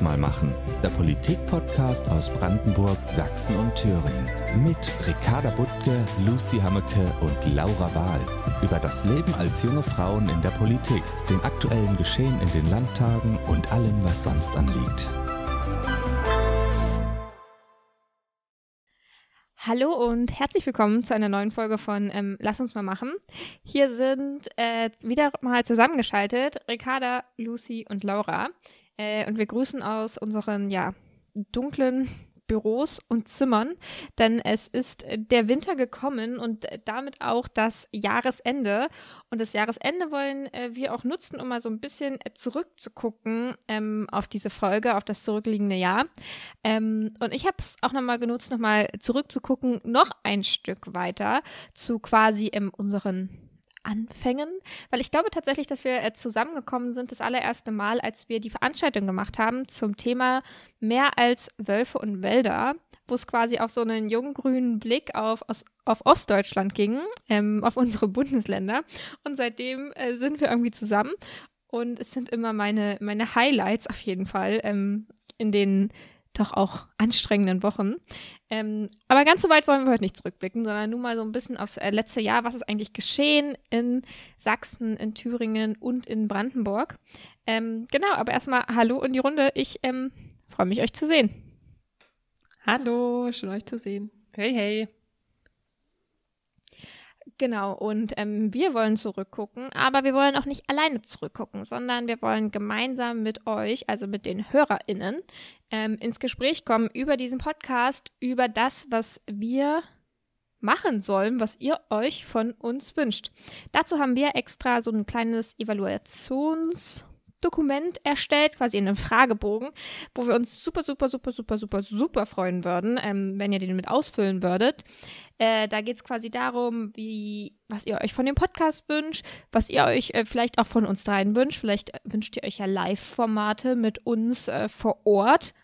Mal machen. Der Politik-Podcast aus Brandenburg, Sachsen und Thüringen. Mit Ricarda Buttke, Lucy Hammeke und Laura Wahl. Über das Leben als junge Frauen in der Politik, den aktuellen Geschehen in den Landtagen und allem, was sonst anliegt. Hallo und herzlich willkommen zu einer neuen Folge von ähm, Lass uns mal machen. Hier sind äh, wieder mal zusammengeschaltet Ricarda, Lucy und Laura. Äh, und wir grüßen aus unseren, ja, dunklen Büros und Zimmern, denn es ist der Winter gekommen und damit auch das Jahresende. Und das Jahresende wollen äh, wir auch nutzen, um mal so ein bisschen zurückzugucken ähm, auf diese Folge, auf das zurückliegende Jahr. Ähm, und ich habe es auch nochmal genutzt, nochmal zurückzugucken, noch ein Stück weiter zu quasi ähm, unseren Anfängen, weil ich glaube tatsächlich, dass wir äh, zusammengekommen sind das allererste Mal, als wir die Veranstaltung gemacht haben zum Thema mehr als Wölfe und Wälder, wo es quasi auf so einen jungen grünen Blick auf, auf, auf Ostdeutschland ging, ähm, auf unsere Bundesländer. Und seitdem äh, sind wir irgendwie zusammen. Und es sind immer meine, meine Highlights auf jeden Fall ähm, in den doch auch anstrengenden Wochen. Ähm, aber ganz so weit wollen wir heute nicht zurückblicken, sondern nur mal so ein bisschen aufs äh, letzte Jahr. Was ist eigentlich geschehen in Sachsen, in Thüringen und in Brandenburg? Ähm, genau, aber erstmal Hallo in die Runde. Ich ähm, freue mich, euch zu sehen. Hallo, schön euch zu sehen. Hey, hey. Genau, und ähm, wir wollen zurückgucken, aber wir wollen auch nicht alleine zurückgucken, sondern wir wollen gemeinsam mit euch, also mit den HörerInnen, ähm, ins Gespräch kommen über diesen Podcast, über das, was wir machen sollen, was ihr euch von uns wünscht. Dazu haben wir extra so ein kleines Evaluations- Dokument erstellt, quasi in einem Fragebogen, wo wir uns super, super, super, super, super, super freuen würden, ähm, wenn ihr den mit ausfüllen würdet. Äh, da geht es quasi darum, wie, was ihr euch von dem Podcast wünscht, was ihr euch äh, vielleicht auch von uns dreien wünscht. Vielleicht äh, wünscht ihr euch ja Live-Formate mit uns äh, vor Ort.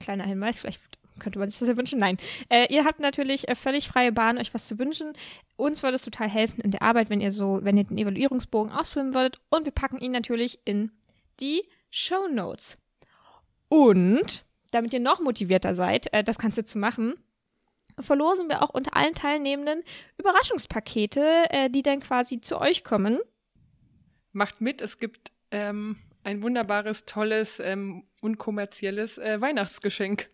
Kleiner Hinweis, vielleicht könnte man sich das ja wünschen. Nein. Äh, ihr habt natürlich äh, völlig freie Bahn, euch was zu wünschen. Uns würde es total helfen in der Arbeit, wenn ihr so, wenn ihr den Evaluierungsbogen ausfüllen würdet. Und wir packen ihn natürlich in die Show Notes. Und damit ihr noch motivierter seid, äh, das Ganze zu machen, verlosen wir auch unter allen Teilnehmenden Überraschungspakete, äh, die dann quasi zu euch kommen. Macht mit, es gibt ähm, ein wunderbares, tolles, ähm, unkommerzielles äh, Weihnachtsgeschenk.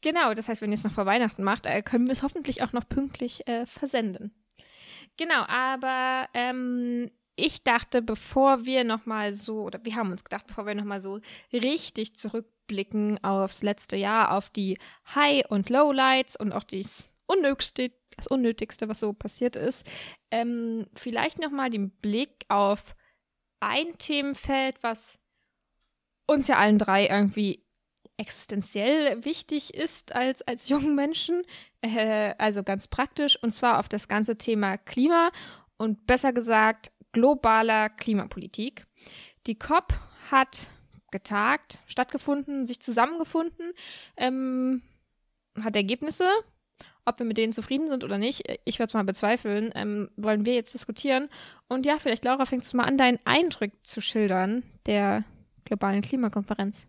Genau, das heißt, wenn ihr es noch vor Weihnachten macht, äh, können wir es hoffentlich auch noch pünktlich äh, versenden. Genau, aber ähm, ich dachte, bevor wir nochmal so, oder wir haben uns gedacht, bevor wir nochmal so richtig zurückblicken aufs letzte Jahr, auf die High- und Lowlights und auch dies Unnötigste, das Unnötigste, was so passiert ist, ähm, vielleicht nochmal den Blick auf ein Themenfeld, was uns ja allen drei irgendwie existenziell wichtig ist als, als jungen Menschen, äh, also ganz praktisch, und zwar auf das ganze Thema Klima und besser gesagt globaler Klimapolitik. Die COP hat getagt, stattgefunden, sich zusammengefunden, ähm, hat Ergebnisse. Ob wir mit denen zufrieden sind oder nicht, ich würde es mal bezweifeln, ähm, wollen wir jetzt diskutieren. Und ja, vielleicht, Laura, fängst du mal an, deinen Eindruck zu schildern der globalen Klimakonferenz.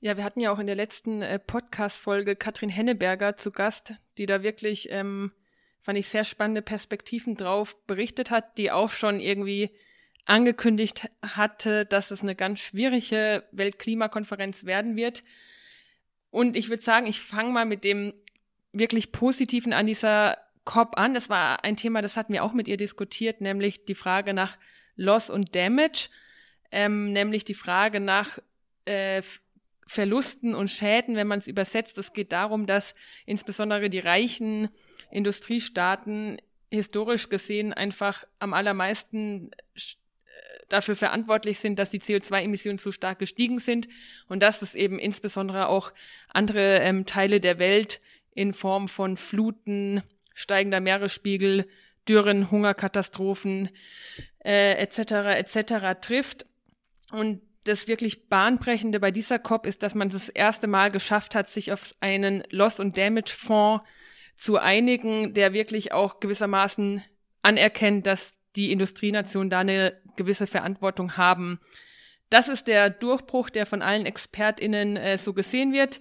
Ja, wir hatten ja auch in der letzten äh, Podcast-Folge Katrin Henneberger zu Gast, die da wirklich, ähm, fand ich, sehr spannende Perspektiven drauf berichtet hat, die auch schon irgendwie angekündigt hatte, dass es eine ganz schwierige Weltklimakonferenz werden wird. Und ich würde sagen, ich fange mal mit dem wirklich Positiven an dieser COP an. Das war ein Thema, das hatten wir auch mit ihr diskutiert, nämlich die Frage nach Loss und Damage, ähm, nämlich die Frage nach äh, Verlusten und Schäden, wenn man es übersetzt. Es geht darum, dass insbesondere die reichen Industriestaaten historisch gesehen einfach am allermeisten äh, dafür verantwortlich sind, dass die CO2-Emissionen so stark gestiegen sind und dass es eben insbesondere auch andere ähm, Teile der Welt in Form von Fluten, steigender Meeresspiegel, Dürren, Hungerkatastrophen äh, etc. etc. trifft. Und das wirklich Bahnbrechende bei dieser COP ist, dass man das erste Mal geschafft hat, sich auf einen Loss- und Damage-Fonds zu einigen, der wirklich auch gewissermaßen anerkennt, dass die Industrienationen da eine gewisse Verantwortung haben, Das ist der Durchbruch, der von allen ExpertInnen äh, so gesehen wird.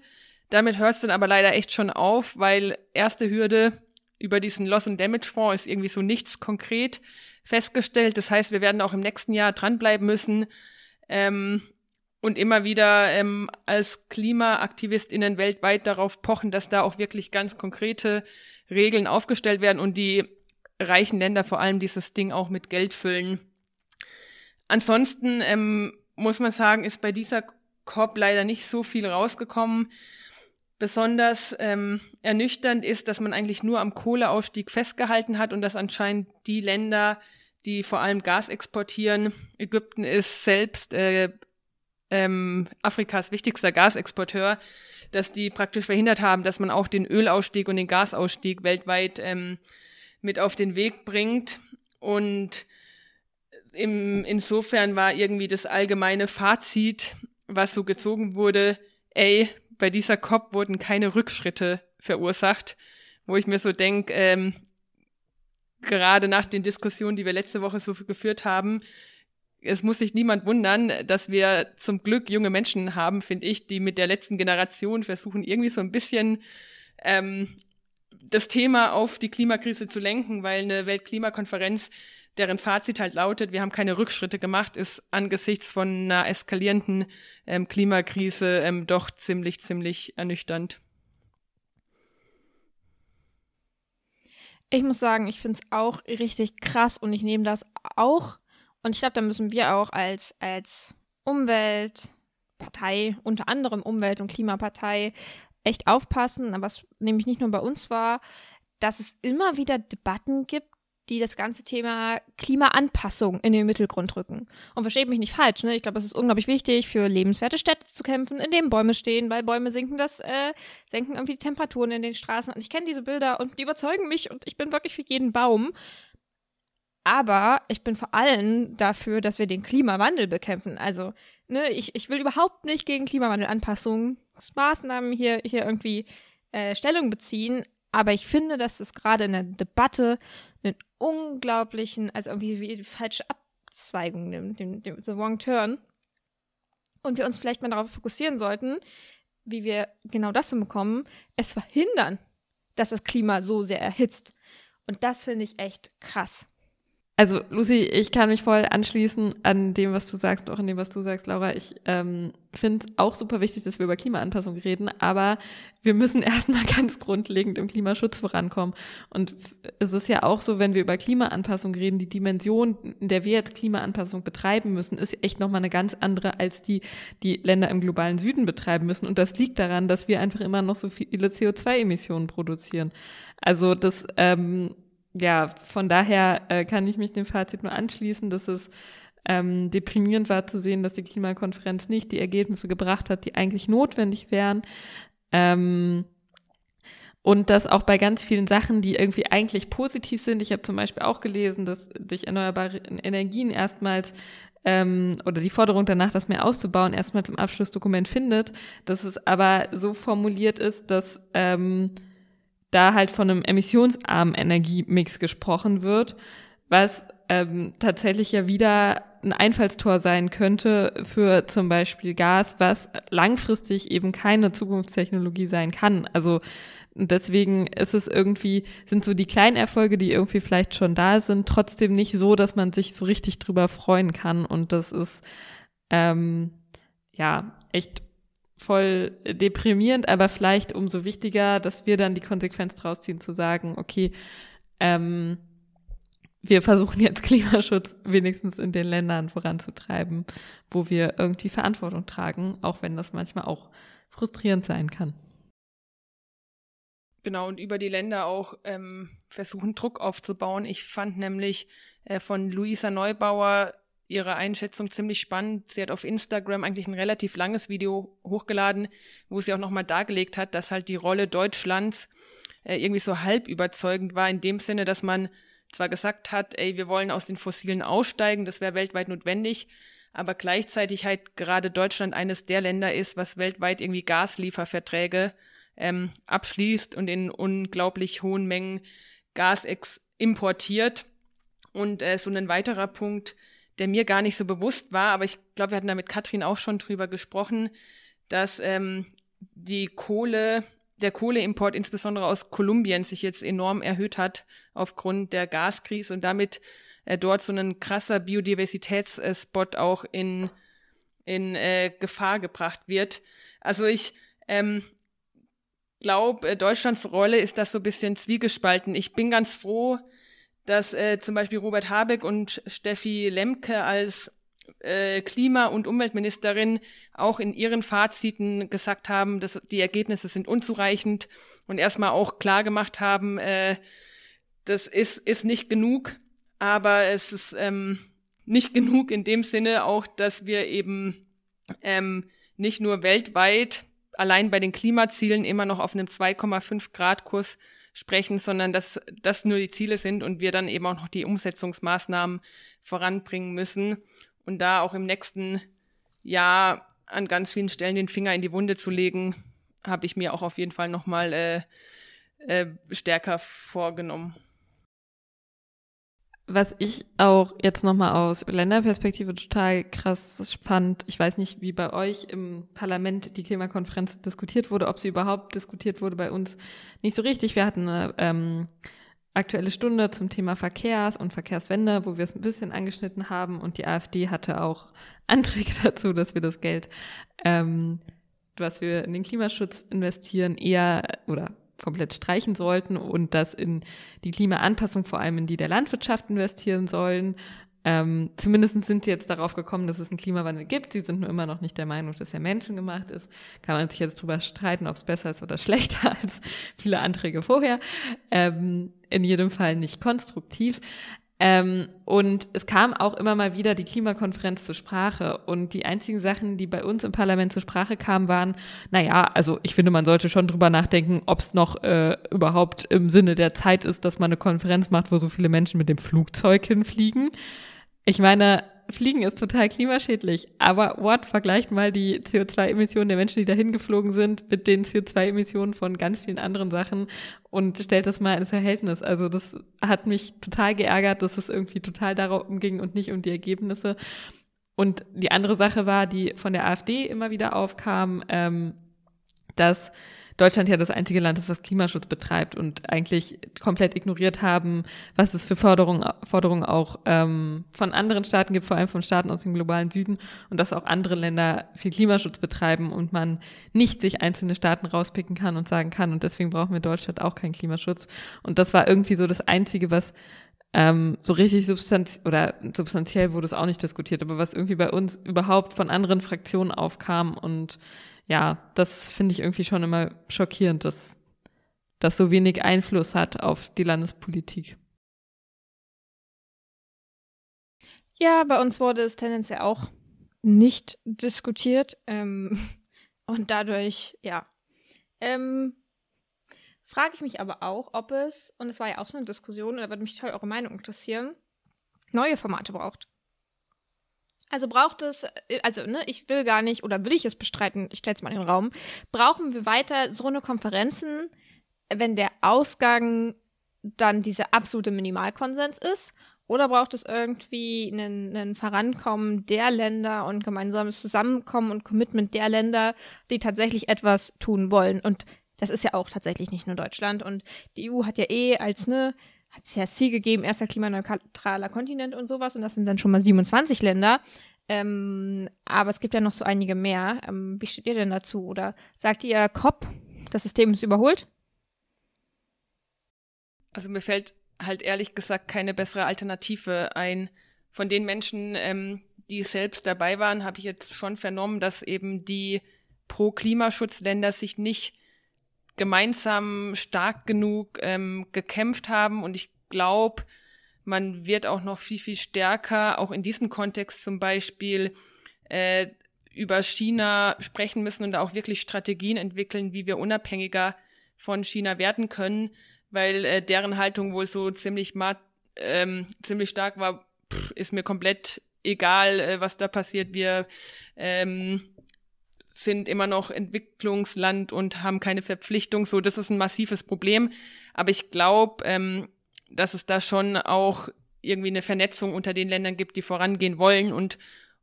Damit hört es dann aber leider echt schon auf, weil erste Hürde über diesen Loss and Damage Fonds ist irgendwie so nichts konkret festgestellt. Das heißt, wir werden auch im nächsten Jahr dranbleiben müssen ähm, und immer wieder ähm, als KlimaaktivistInnen weltweit darauf pochen, dass da auch wirklich ganz konkrete Regeln aufgestellt werden und die reichen Länder vor allem dieses Ding auch mit Geld füllen. Ansonsten ähm, muss man sagen, ist bei dieser COP leider nicht so viel rausgekommen. Besonders ähm, ernüchternd ist, dass man eigentlich nur am Kohleausstieg festgehalten hat und dass anscheinend die Länder, die vor allem Gas exportieren, Ägypten ist selbst äh, ähm, Afrikas wichtigster Gasexporteur, dass die praktisch verhindert haben, dass man auch den Ölausstieg und den Gasausstieg weltweit ähm, mit auf den Weg bringt. Und im, insofern war irgendwie das allgemeine Fazit, was so gezogen wurde, ey, bei dieser COP wurden keine Rückschritte verursacht, wo ich mir so denke, ähm, gerade nach den Diskussionen, die wir letzte Woche so geführt haben, es muss sich niemand wundern, dass wir zum Glück junge Menschen haben, finde ich, die mit der letzten Generation versuchen, irgendwie so ein bisschen ähm, das Thema auf die Klimakrise zu lenken, weil eine Weltklimakonferenz, deren Fazit halt lautet, wir haben keine Rückschritte gemacht, ist angesichts von einer eskalierenden ähm, Klimakrise ähm, doch ziemlich, ziemlich ernüchternd. Ich muss sagen, ich finde es auch richtig krass und ich nehme das auch. Und ich glaube, da müssen wir auch als, als Umweltpartei, unter anderem Umwelt- und Klimapartei, echt aufpassen. Aber was nämlich nicht nur bei uns war, dass es immer wieder Debatten gibt, die das ganze Thema Klimaanpassung in den Mittelgrund rücken. Und versteht mich nicht falsch, ne? Ich glaube, es ist unglaublich wichtig, für lebenswerte Städte zu kämpfen, in denen Bäume stehen, weil Bäume sinken das, äh, senken irgendwie die Temperaturen in den Straßen. Und ich kenne diese Bilder und die überzeugen mich und ich bin wirklich für jeden Baum. Aber ich bin vor allem dafür, dass wir den Klimawandel bekämpfen. Also, ne, ich, ich will überhaupt nicht gegen Klimawandelanpassungsmaßnahmen hier, hier irgendwie äh, Stellung beziehen. Aber ich finde, dass es gerade in der Debatte einen unglaublichen, also irgendwie wie falsche Abzweigung nimmt, den, den, the wrong turn. Und wir uns vielleicht mal darauf fokussieren sollten, wie wir genau das hinbekommen, es verhindern, dass das Klima so sehr erhitzt. Und das finde ich echt krass. Also Lucy, ich kann mich voll anschließen an dem, was du sagst, auch an dem, was du sagst, Laura. Ich ähm, finde es auch super wichtig, dass wir über Klimaanpassung reden, aber wir müssen erstmal ganz grundlegend im Klimaschutz vorankommen. Und es ist ja auch so, wenn wir über Klimaanpassung reden, die Dimension, in der wir jetzt Klimaanpassung betreiben müssen, ist echt nochmal eine ganz andere, als die, die Länder im globalen Süden betreiben müssen. Und das liegt daran, dass wir einfach immer noch so viele CO2-Emissionen produzieren. Also das ähm, ja, von daher äh, kann ich mich dem Fazit nur anschließen, dass es ähm, deprimierend war zu sehen, dass die Klimakonferenz nicht die Ergebnisse gebracht hat, die eigentlich notwendig wären. Ähm, und dass auch bei ganz vielen Sachen, die irgendwie eigentlich positiv sind, ich habe zum Beispiel auch gelesen, dass sich erneuerbare Energien erstmals ähm, oder die Forderung danach, das mehr auszubauen, erstmals im Abschlussdokument findet, dass es aber so formuliert ist, dass ähm, da halt von einem emissionsarmen Energiemix gesprochen wird, was ähm, tatsächlich ja wieder ein Einfallstor sein könnte für zum Beispiel Gas, was langfristig eben keine Zukunftstechnologie sein kann. Also deswegen ist es irgendwie, sind so die kleinen Erfolge, die irgendwie vielleicht schon da sind, trotzdem nicht so, dass man sich so richtig drüber freuen kann. Und das ist ähm, ja echt voll deprimierend, aber vielleicht umso wichtiger, dass wir dann die Konsequenz draus ziehen, zu sagen, okay, ähm, wir versuchen jetzt Klimaschutz wenigstens in den Ländern voranzutreiben, wo wir irgendwie Verantwortung tragen, auch wenn das manchmal auch frustrierend sein kann. Genau, und über die Länder auch ähm, versuchen, Druck aufzubauen. Ich fand nämlich äh, von Luisa Neubauer ihre Einschätzung ziemlich spannend. Sie hat auf Instagram eigentlich ein relativ langes Video hochgeladen, wo sie auch nochmal dargelegt hat, dass halt die Rolle Deutschlands äh, irgendwie so halb überzeugend war, in dem Sinne, dass man zwar gesagt hat, ey, wir wollen aus den Fossilen aussteigen, das wäre weltweit notwendig, aber gleichzeitig halt gerade Deutschland eines der Länder ist, was weltweit irgendwie Gaslieferverträge ähm, abschließt und in unglaublich hohen Mengen Gas importiert. Und äh, so ein weiterer Punkt, der mir gar nicht so bewusst war, aber ich glaube, wir hatten da mit Katrin auch schon drüber gesprochen, dass ähm, die Kohle, der Kohleimport insbesondere aus Kolumbien sich jetzt enorm erhöht hat aufgrund der Gaskrise und damit äh, dort so ein krasser Biodiversitätsspot auch in, in äh, Gefahr gebracht wird. Also ich ähm, glaube, äh, Deutschlands Rolle ist das so ein bisschen zwiegespalten. Ich bin ganz froh, dass äh, zum Beispiel Robert Habeck und Steffi Lemke als äh, Klima- und Umweltministerin auch in ihren Faziten gesagt haben, dass die Ergebnisse sind unzureichend und erstmal auch klar gemacht haben, äh, das ist, ist nicht genug, aber es ist ähm, nicht genug in dem Sinne auch, dass wir eben ähm, nicht nur weltweit allein bei den Klimazielen immer noch auf einem 2,5 Grad Kurs sprechen, sondern dass das nur die Ziele sind und wir dann eben auch noch die Umsetzungsmaßnahmen voranbringen müssen und da auch im nächsten Jahr an ganz vielen Stellen den Finger in die Wunde zu legen, habe ich mir auch auf jeden Fall nochmal äh, äh, stärker vorgenommen. Was ich auch jetzt nochmal aus Länderperspektive total krass fand, ich weiß nicht, wie bei euch im Parlament die Klimakonferenz diskutiert wurde, ob sie überhaupt diskutiert wurde, bei uns nicht so richtig. Wir hatten eine ähm, aktuelle Stunde zum Thema Verkehrs- und Verkehrswende, wo wir es ein bisschen angeschnitten haben und die AfD hatte auch Anträge dazu, dass wir das Geld, ähm, was wir in den Klimaschutz investieren, eher oder komplett streichen sollten und das in die Klimaanpassung vor allem in die der Landwirtschaft investieren sollen. Ähm, zumindest sind sie jetzt darauf gekommen, dass es einen Klimawandel gibt. Sie sind nur immer noch nicht der Meinung, dass er menschengemacht ist. Kann man sich jetzt drüber streiten, ob es besser ist oder schlechter als viele Anträge vorher. Ähm, in jedem Fall nicht konstruktiv. Ähm, und es kam auch immer mal wieder die Klimakonferenz zur Sprache. Und die einzigen Sachen, die bei uns im Parlament zur Sprache kamen, waren, naja, also ich finde, man sollte schon drüber nachdenken, ob es noch äh, überhaupt im Sinne der Zeit ist, dass man eine Konferenz macht, wo so viele Menschen mit dem Flugzeug hinfliegen. Ich meine, Fliegen ist total klimaschädlich, aber what, vergleicht mal die CO2-Emissionen der Menschen, die dahin geflogen sind, mit den CO2-Emissionen von ganz vielen anderen Sachen und stellt das mal ins Verhältnis. Also das hat mich total geärgert, dass es irgendwie total darum ging und nicht um die Ergebnisse. Und die andere Sache war, die von der AfD immer wieder aufkam, ähm, dass Deutschland ja das einzige Land ist, was Klimaschutz betreibt und eigentlich komplett ignoriert haben, was es für Forderungen, Forderungen auch ähm, von anderen Staaten gibt, vor allem von Staaten aus dem globalen Süden und dass auch andere Länder viel Klimaschutz betreiben und man nicht sich einzelne Staaten rauspicken kann und sagen kann und deswegen brauchen wir Deutschland auch keinen Klimaschutz. Und das war irgendwie so das Einzige, was ähm, so richtig substanz oder substanziell wurde es auch nicht diskutiert, aber was irgendwie bei uns überhaupt von anderen Fraktionen aufkam und ja, das finde ich irgendwie schon immer schockierend, dass das so wenig Einfluss hat auf die Landespolitik. Ja, bei uns wurde es tendenziell auch nicht diskutiert ähm, und dadurch, ja, ähm, frage ich mich aber auch, ob es, und es war ja auch so eine Diskussion, da würde mich toll eure Meinung interessieren, neue Formate braucht. Also braucht es, äh, also ne, ich will gar nicht oder will ich es bestreiten, ich stelle es mal in den Raum, brauchen wir weiter so eine Konferenzen, wenn der Ausgang dann dieser absolute Minimalkonsens ist? Oder braucht es irgendwie einen, einen Vorankommen der Länder und gemeinsames Zusammenkommen und Commitment der Länder, die tatsächlich etwas tun wollen? Und das ist ja auch tatsächlich nicht nur Deutschland. Und die EU hat ja eh als ne hat es ja Ziel gegeben, erster klimaneutraler Kontinent und sowas. Und das sind dann schon mal 27 Länder. Ähm, aber es gibt ja noch so einige mehr. Ähm, wie steht ihr denn dazu? Oder sagt ihr, COP, das System ist überholt? Also mir fällt halt ehrlich gesagt keine bessere Alternative ein. Von den Menschen, ähm, die selbst dabei waren, habe ich jetzt schon vernommen, dass eben die Pro-Klimaschutzländer sich nicht gemeinsam stark genug ähm, gekämpft haben. Und ich glaube, man wird auch noch viel, viel stärker, auch in diesem Kontext zum Beispiel, äh, über China sprechen müssen und auch wirklich Strategien entwickeln, wie wir unabhängiger von China werden können, weil äh, deren Haltung wohl so ziemlich, ähm, ziemlich stark war, pff, ist mir komplett egal, äh, was da passiert. Wir ähm, sind immer noch Entwicklungsland und haben keine Verpflichtung. So, das ist ein massives Problem. Aber ich glaube, ähm, dass es da schon auch irgendwie eine Vernetzung unter den Ländern gibt, die vorangehen wollen und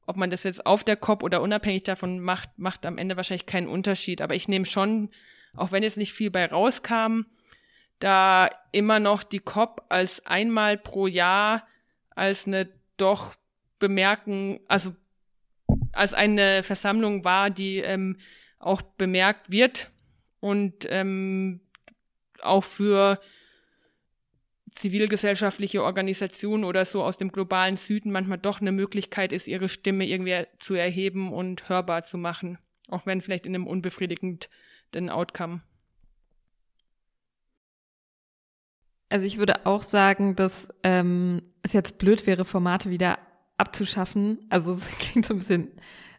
ob man das jetzt auf der COP oder unabhängig davon macht, macht am Ende wahrscheinlich keinen Unterschied. Aber ich nehme schon, auch wenn jetzt nicht viel bei rauskam, da immer noch die COP als einmal pro Jahr als eine doch bemerken, also als eine Versammlung war, die ähm, auch bemerkt wird und ähm, auch für zivilgesellschaftliche Organisationen oder so aus dem globalen Süden manchmal doch eine Möglichkeit ist, ihre Stimme irgendwie zu erheben und hörbar zu machen. Auch wenn vielleicht in einem unbefriedigenden Outcome. Also ich würde auch sagen, dass ähm, es jetzt blöd wäre, Formate wieder abzuschaffen. Also es klingt so ein bisschen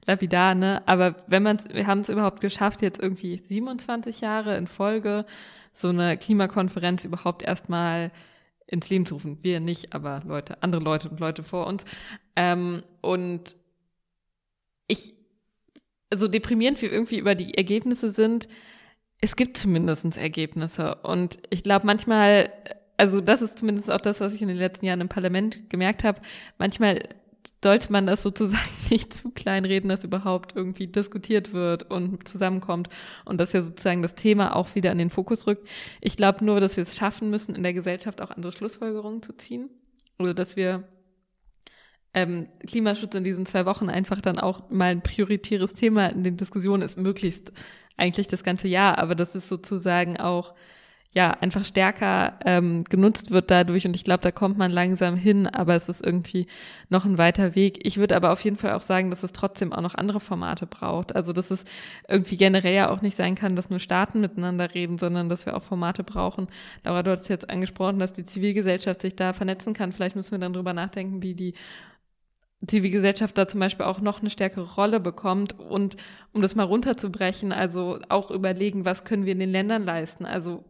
lapidar, ne? Aber wenn man wir haben es überhaupt geschafft, jetzt irgendwie 27 Jahre in Folge so eine Klimakonferenz überhaupt erstmal ins Leben zu rufen. Wir nicht, aber Leute, andere Leute und Leute vor uns. Ähm, und ich, so deprimierend wir irgendwie über die Ergebnisse sind, es gibt zumindest Ergebnisse. Und ich glaube manchmal, also das ist zumindest auch das, was ich in den letzten Jahren im Parlament gemerkt habe, manchmal sollte man das sozusagen nicht zu kleinreden, dass überhaupt irgendwie diskutiert wird und zusammenkommt und dass ja sozusagen das Thema auch wieder in den Fokus rückt. Ich glaube nur, dass wir es schaffen müssen, in der Gesellschaft auch andere Schlussfolgerungen zu ziehen. Oder dass wir ähm, Klimaschutz in diesen zwei Wochen einfach dann auch mal ein prioritäres Thema in den Diskussionen ist, möglichst eigentlich das ganze Jahr, aber das ist sozusagen auch ja einfach stärker ähm, genutzt wird dadurch und ich glaube, da kommt man langsam hin, aber es ist irgendwie noch ein weiter Weg. Ich würde aber auf jeden Fall auch sagen, dass es trotzdem auch noch andere Formate braucht. Also dass es irgendwie generell ja auch nicht sein kann, dass nur Staaten miteinander reden, sondern dass wir auch Formate brauchen. Laura, du hast jetzt angesprochen, dass die Zivilgesellschaft sich da vernetzen kann. Vielleicht müssen wir dann drüber nachdenken, wie die Zivilgesellschaft da zum Beispiel auch noch eine stärkere Rolle bekommt und um das mal runterzubrechen, also auch überlegen, was können wir in den Ländern leisten. Also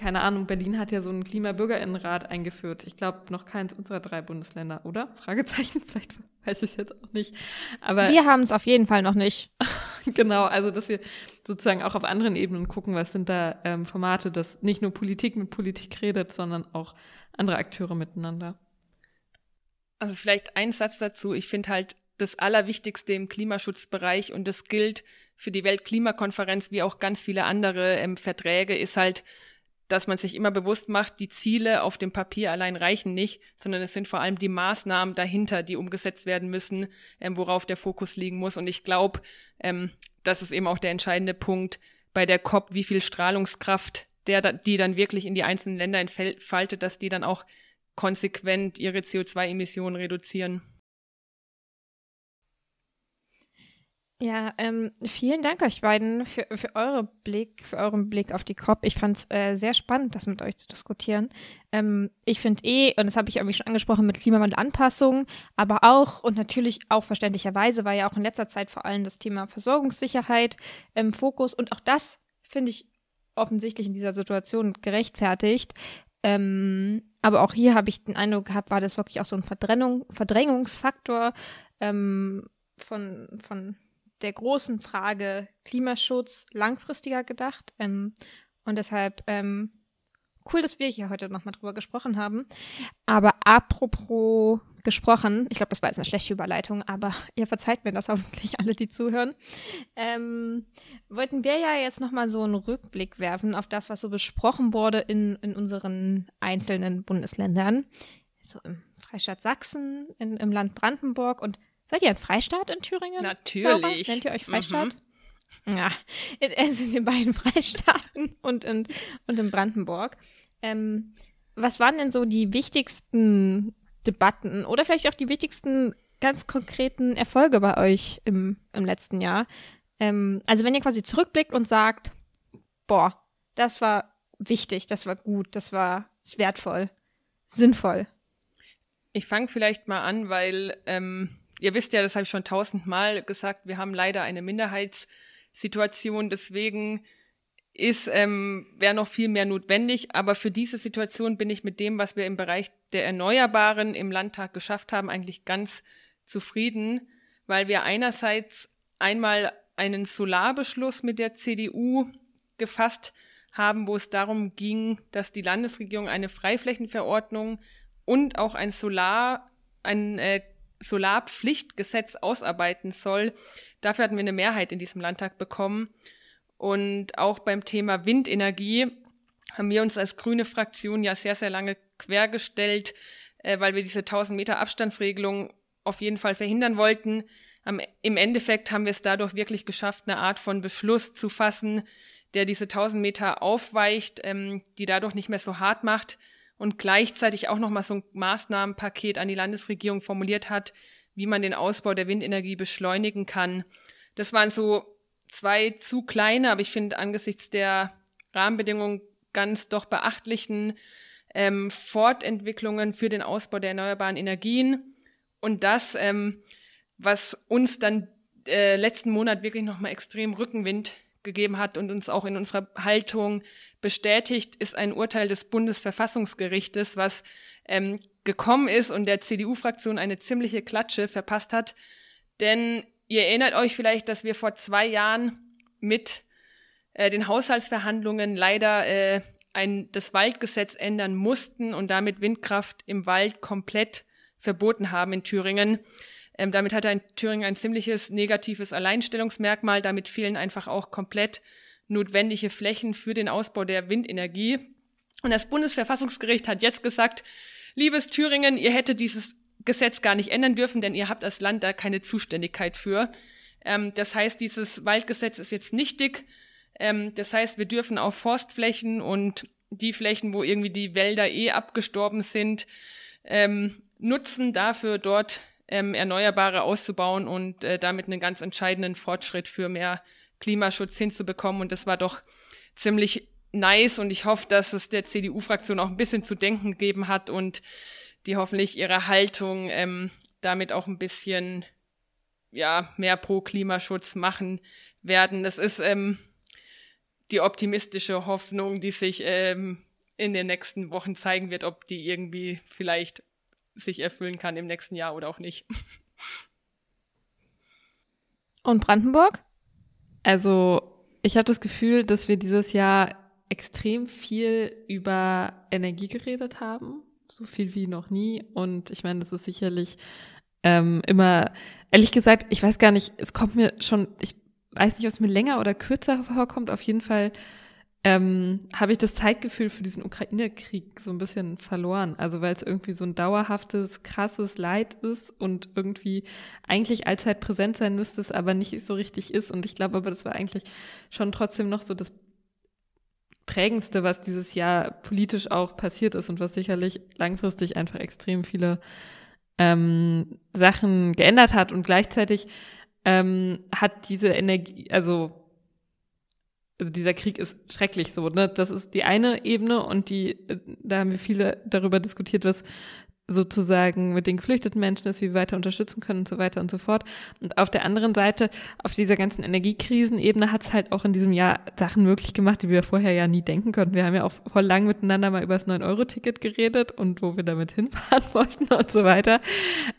keine Ahnung, Berlin hat ja so einen Klimabürgerinnenrat eingeführt. Ich glaube, noch keins unserer drei Bundesländer, oder? Fragezeichen, vielleicht weiß ich es jetzt auch nicht. Aber wir haben es auf jeden Fall noch nicht. genau, also dass wir sozusagen auch auf anderen Ebenen gucken, was sind da ähm, Formate, dass nicht nur Politik mit Politik redet, sondern auch andere Akteure miteinander. Also vielleicht ein Satz dazu. Ich finde halt das Allerwichtigste im Klimaschutzbereich und das gilt für die Weltklimakonferenz wie auch ganz viele andere ähm, Verträge, ist halt dass man sich immer bewusst macht, die Ziele auf dem Papier allein reichen nicht, sondern es sind vor allem die Maßnahmen dahinter, die umgesetzt werden müssen, ähm, worauf der Fokus liegen muss. Und ich glaube, ähm, das ist eben auch der entscheidende Punkt bei der COP, wie viel Strahlungskraft der, die dann wirklich in die einzelnen Länder entfaltet, dass die dann auch konsequent ihre CO2-Emissionen reduzieren. Ja, ähm, vielen Dank euch beiden für, für eure Blick, für euren Blick auf die COP. Ich fand es äh, sehr spannend, das mit euch zu diskutieren. Ähm, ich finde eh, und das habe ich irgendwie schon angesprochen, mit Klimawandelanpassung, aber auch und natürlich auch verständlicherweise war ja auch in letzter Zeit vor allem das Thema Versorgungssicherheit im Fokus und auch das finde ich offensichtlich in dieser Situation gerechtfertigt. Ähm, aber auch hier habe ich den Eindruck gehabt, war das wirklich auch so ein Verdrängung, Verdrängungsfaktor ähm, von, von der großen Frage Klimaschutz langfristiger gedacht. Ähm, und deshalb ähm, cool, dass wir hier heute nochmal drüber gesprochen haben. Aber apropos gesprochen, ich glaube, das war jetzt eine schlechte Überleitung, aber ihr verzeiht mir das hoffentlich alle, die zuhören. Ähm, wollten wir ja jetzt nochmal so einen Rückblick werfen auf das, was so besprochen wurde in, in unseren einzelnen Bundesländern. So im Freistaat Sachsen, in, im Land Brandenburg und Seid ihr ein Freistaat in Thüringen? Natürlich. Laura? Nennt ihr euch Freistaat? Mhm. Ja, es sind die beiden Freistaaten und in, und in Brandenburg. Ähm, was waren denn so die wichtigsten Debatten oder vielleicht auch die wichtigsten ganz konkreten Erfolge bei euch im, im letzten Jahr? Ähm, also wenn ihr quasi zurückblickt und sagt, boah, das war wichtig, das war gut, das war wertvoll, sinnvoll. Ich fange vielleicht mal an, weil ähm, ihr wisst ja, das habe ich schon tausendmal gesagt, wir haben leider eine Minderheitssituation, deswegen ist, ähm, wäre noch viel mehr notwendig. Aber für diese Situation bin ich mit dem, was wir im Bereich der Erneuerbaren im Landtag geschafft haben, eigentlich ganz zufrieden, weil wir einerseits einmal einen Solarbeschluss mit der CDU gefasst haben, wo es darum ging, dass die Landesregierung eine Freiflächenverordnung und auch ein Solar, ein äh, Solarpflichtgesetz ausarbeiten soll. Dafür hatten wir eine Mehrheit in diesem Landtag bekommen. Und auch beim Thema Windenergie haben wir uns als grüne Fraktion ja sehr, sehr lange quergestellt, äh, weil wir diese 1000 Meter Abstandsregelung auf jeden Fall verhindern wollten. Am, Im Endeffekt haben wir es dadurch wirklich geschafft, eine Art von Beschluss zu fassen, der diese 1000 Meter aufweicht, ähm, die dadurch nicht mehr so hart macht und gleichzeitig auch nochmal so ein Maßnahmenpaket an die Landesregierung formuliert hat, wie man den Ausbau der Windenergie beschleunigen kann. Das waren so zwei zu kleine, aber ich finde angesichts der Rahmenbedingungen ganz doch beachtlichen ähm, Fortentwicklungen für den Ausbau der erneuerbaren Energien und das, ähm, was uns dann äh, letzten Monat wirklich nochmal extrem Rückenwind gegeben hat und uns auch in unserer Haltung bestätigt, ist ein Urteil des Bundesverfassungsgerichtes, was ähm, gekommen ist und der CDU-Fraktion eine ziemliche Klatsche verpasst hat. Denn ihr erinnert euch vielleicht, dass wir vor zwei Jahren mit äh, den Haushaltsverhandlungen leider äh, ein, das Waldgesetz ändern mussten und damit Windkraft im Wald komplett verboten haben in Thüringen. Ähm, damit hat ein Thüringen ein ziemliches negatives Alleinstellungsmerkmal. Damit fehlen einfach auch komplett notwendige Flächen für den Ausbau der Windenergie. Und das Bundesverfassungsgericht hat jetzt gesagt, liebes Thüringen, ihr hättet dieses Gesetz gar nicht ändern dürfen, denn ihr habt als Land da keine Zuständigkeit für. Ähm, das heißt, dieses Waldgesetz ist jetzt nichtig. Ähm, das heißt, wir dürfen auf Forstflächen und die Flächen, wo irgendwie die Wälder eh abgestorben sind, ähm, nutzen dafür dort ähm, Erneuerbare auszubauen und äh, damit einen ganz entscheidenden Fortschritt für mehr Klimaschutz hinzubekommen. Und das war doch ziemlich nice und ich hoffe, dass es der CDU-Fraktion auch ein bisschen zu denken gegeben hat und die hoffentlich ihre Haltung ähm, damit auch ein bisschen ja mehr pro Klimaschutz machen werden. Das ist ähm, die optimistische Hoffnung, die sich ähm, in den nächsten Wochen zeigen wird, ob die irgendwie vielleicht sich erfüllen kann im nächsten Jahr oder auch nicht. Und Brandenburg? Also, ich habe das Gefühl, dass wir dieses Jahr extrem viel über Energie geredet haben. So viel wie noch nie. Und ich meine, das ist sicherlich ähm, immer, ehrlich gesagt, ich weiß gar nicht, es kommt mir schon, ich weiß nicht, ob es mir länger oder kürzer vorkommt. Auf jeden Fall ähm, habe ich das Zeitgefühl für diesen Ukraine-Krieg so ein bisschen verloren. Also weil es irgendwie so ein dauerhaftes, krasses Leid ist und irgendwie eigentlich allzeit präsent sein müsste, es aber nicht so richtig ist. Und ich glaube aber, das war eigentlich schon trotzdem noch so das prägendste, was dieses Jahr politisch auch passiert ist und was sicherlich langfristig einfach extrem viele ähm, Sachen geändert hat. Und gleichzeitig ähm, hat diese Energie, also also dieser Krieg ist schrecklich so, ne? Das ist die eine Ebene und die, äh, da haben wir viele darüber diskutiert, was sozusagen mit den geflüchteten Menschen ist, wie wir weiter unterstützen können und so weiter und so fort. Und auf der anderen Seite, auf dieser ganzen Energiekrisenebene hat es halt auch in diesem Jahr Sachen möglich gemacht, die wir vorher ja nie denken konnten. Wir haben ja auch voll lang miteinander mal über das 9-Euro-Ticket geredet und wo wir damit hinfahren wollten und so weiter.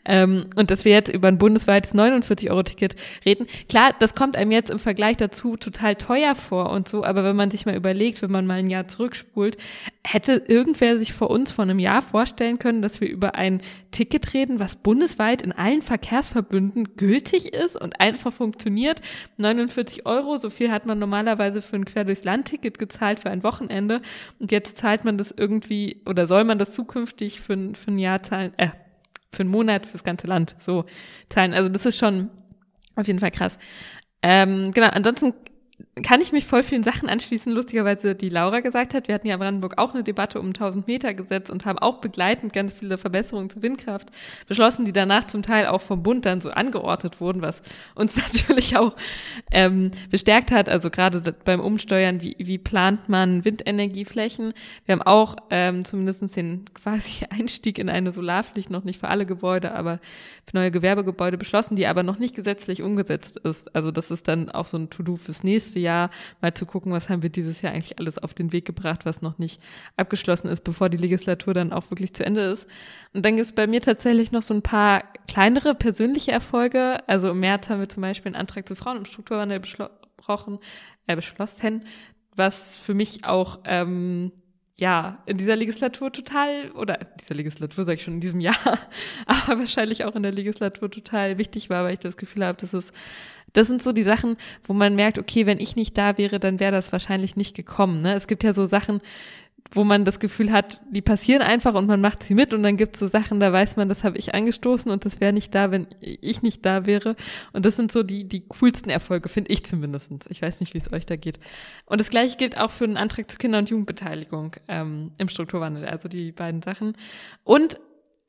Ähm, und dass wir jetzt über ein bundesweites 49-Euro-Ticket reden. Klar, das kommt einem jetzt im Vergleich dazu total teuer vor und so, aber wenn man sich mal überlegt, wenn man mal ein Jahr zurückspult, hätte irgendwer sich vor uns vor einem Jahr vorstellen können, dass wir über über ein Ticket reden, was bundesweit in allen Verkehrsverbünden gültig ist und einfach funktioniert. 49 Euro, so viel hat man normalerweise für ein Quer durchs Land-Ticket gezahlt für ein Wochenende. Und jetzt zahlt man das irgendwie oder soll man das zukünftig für, ein, für ein Jahr zahlen, äh, für einen Monat fürs ganze Land so zahlen. Also das ist schon auf jeden Fall krass. Ähm, genau, ansonsten kann ich mich voll vielen Sachen anschließen, lustigerweise, die Laura gesagt hat. Wir hatten ja in Brandenburg auch eine Debatte um 1000 Meter gesetzt und haben auch begleitend ganz viele Verbesserungen zur Windkraft beschlossen, die danach zum Teil auch vom Bund dann so angeordnet wurden, was uns natürlich auch ähm, bestärkt hat. Also gerade beim Umsteuern, wie, wie plant man Windenergieflächen? Wir haben auch ähm, zumindest den quasi Einstieg in eine Solarpflicht, noch nicht für alle Gebäude, aber für neue Gewerbegebäude beschlossen, die aber noch nicht gesetzlich umgesetzt ist. Also das ist dann auch so ein To-Do fürs nächste Jahr, mal zu gucken, was haben wir dieses Jahr eigentlich alles auf den Weg gebracht, was noch nicht abgeschlossen ist, bevor die Legislatur dann auch wirklich zu Ende ist. Und dann gibt es bei mir tatsächlich noch so ein paar kleinere persönliche Erfolge. Also im März haben wir zum Beispiel einen Antrag zu Frauen im Strukturwandel besprochen, äh, beschlossen, was für mich auch ähm, ja, in dieser Legislatur total, oder dieser Legislatur sage ich schon in diesem Jahr, aber wahrscheinlich auch in der Legislatur total wichtig war, weil ich das Gefühl habe, dass es, das sind so die Sachen, wo man merkt, okay, wenn ich nicht da wäre, dann wäre das wahrscheinlich nicht gekommen. Ne? Es gibt ja so Sachen, wo man das Gefühl hat, die passieren einfach und man macht sie mit und dann gibt es so Sachen, da weiß man, das habe ich angestoßen und das wäre nicht da, wenn ich nicht da wäre. Und das sind so die, die coolsten Erfolge, finde ich zumindest. Ich weiß nicht, wie es euch da geht. Und das gleiche gilt auch für den Antrag zur Kinder- und Jugendbeteiligung ähm, im Strukturwandel, also die beiden Sachen. Und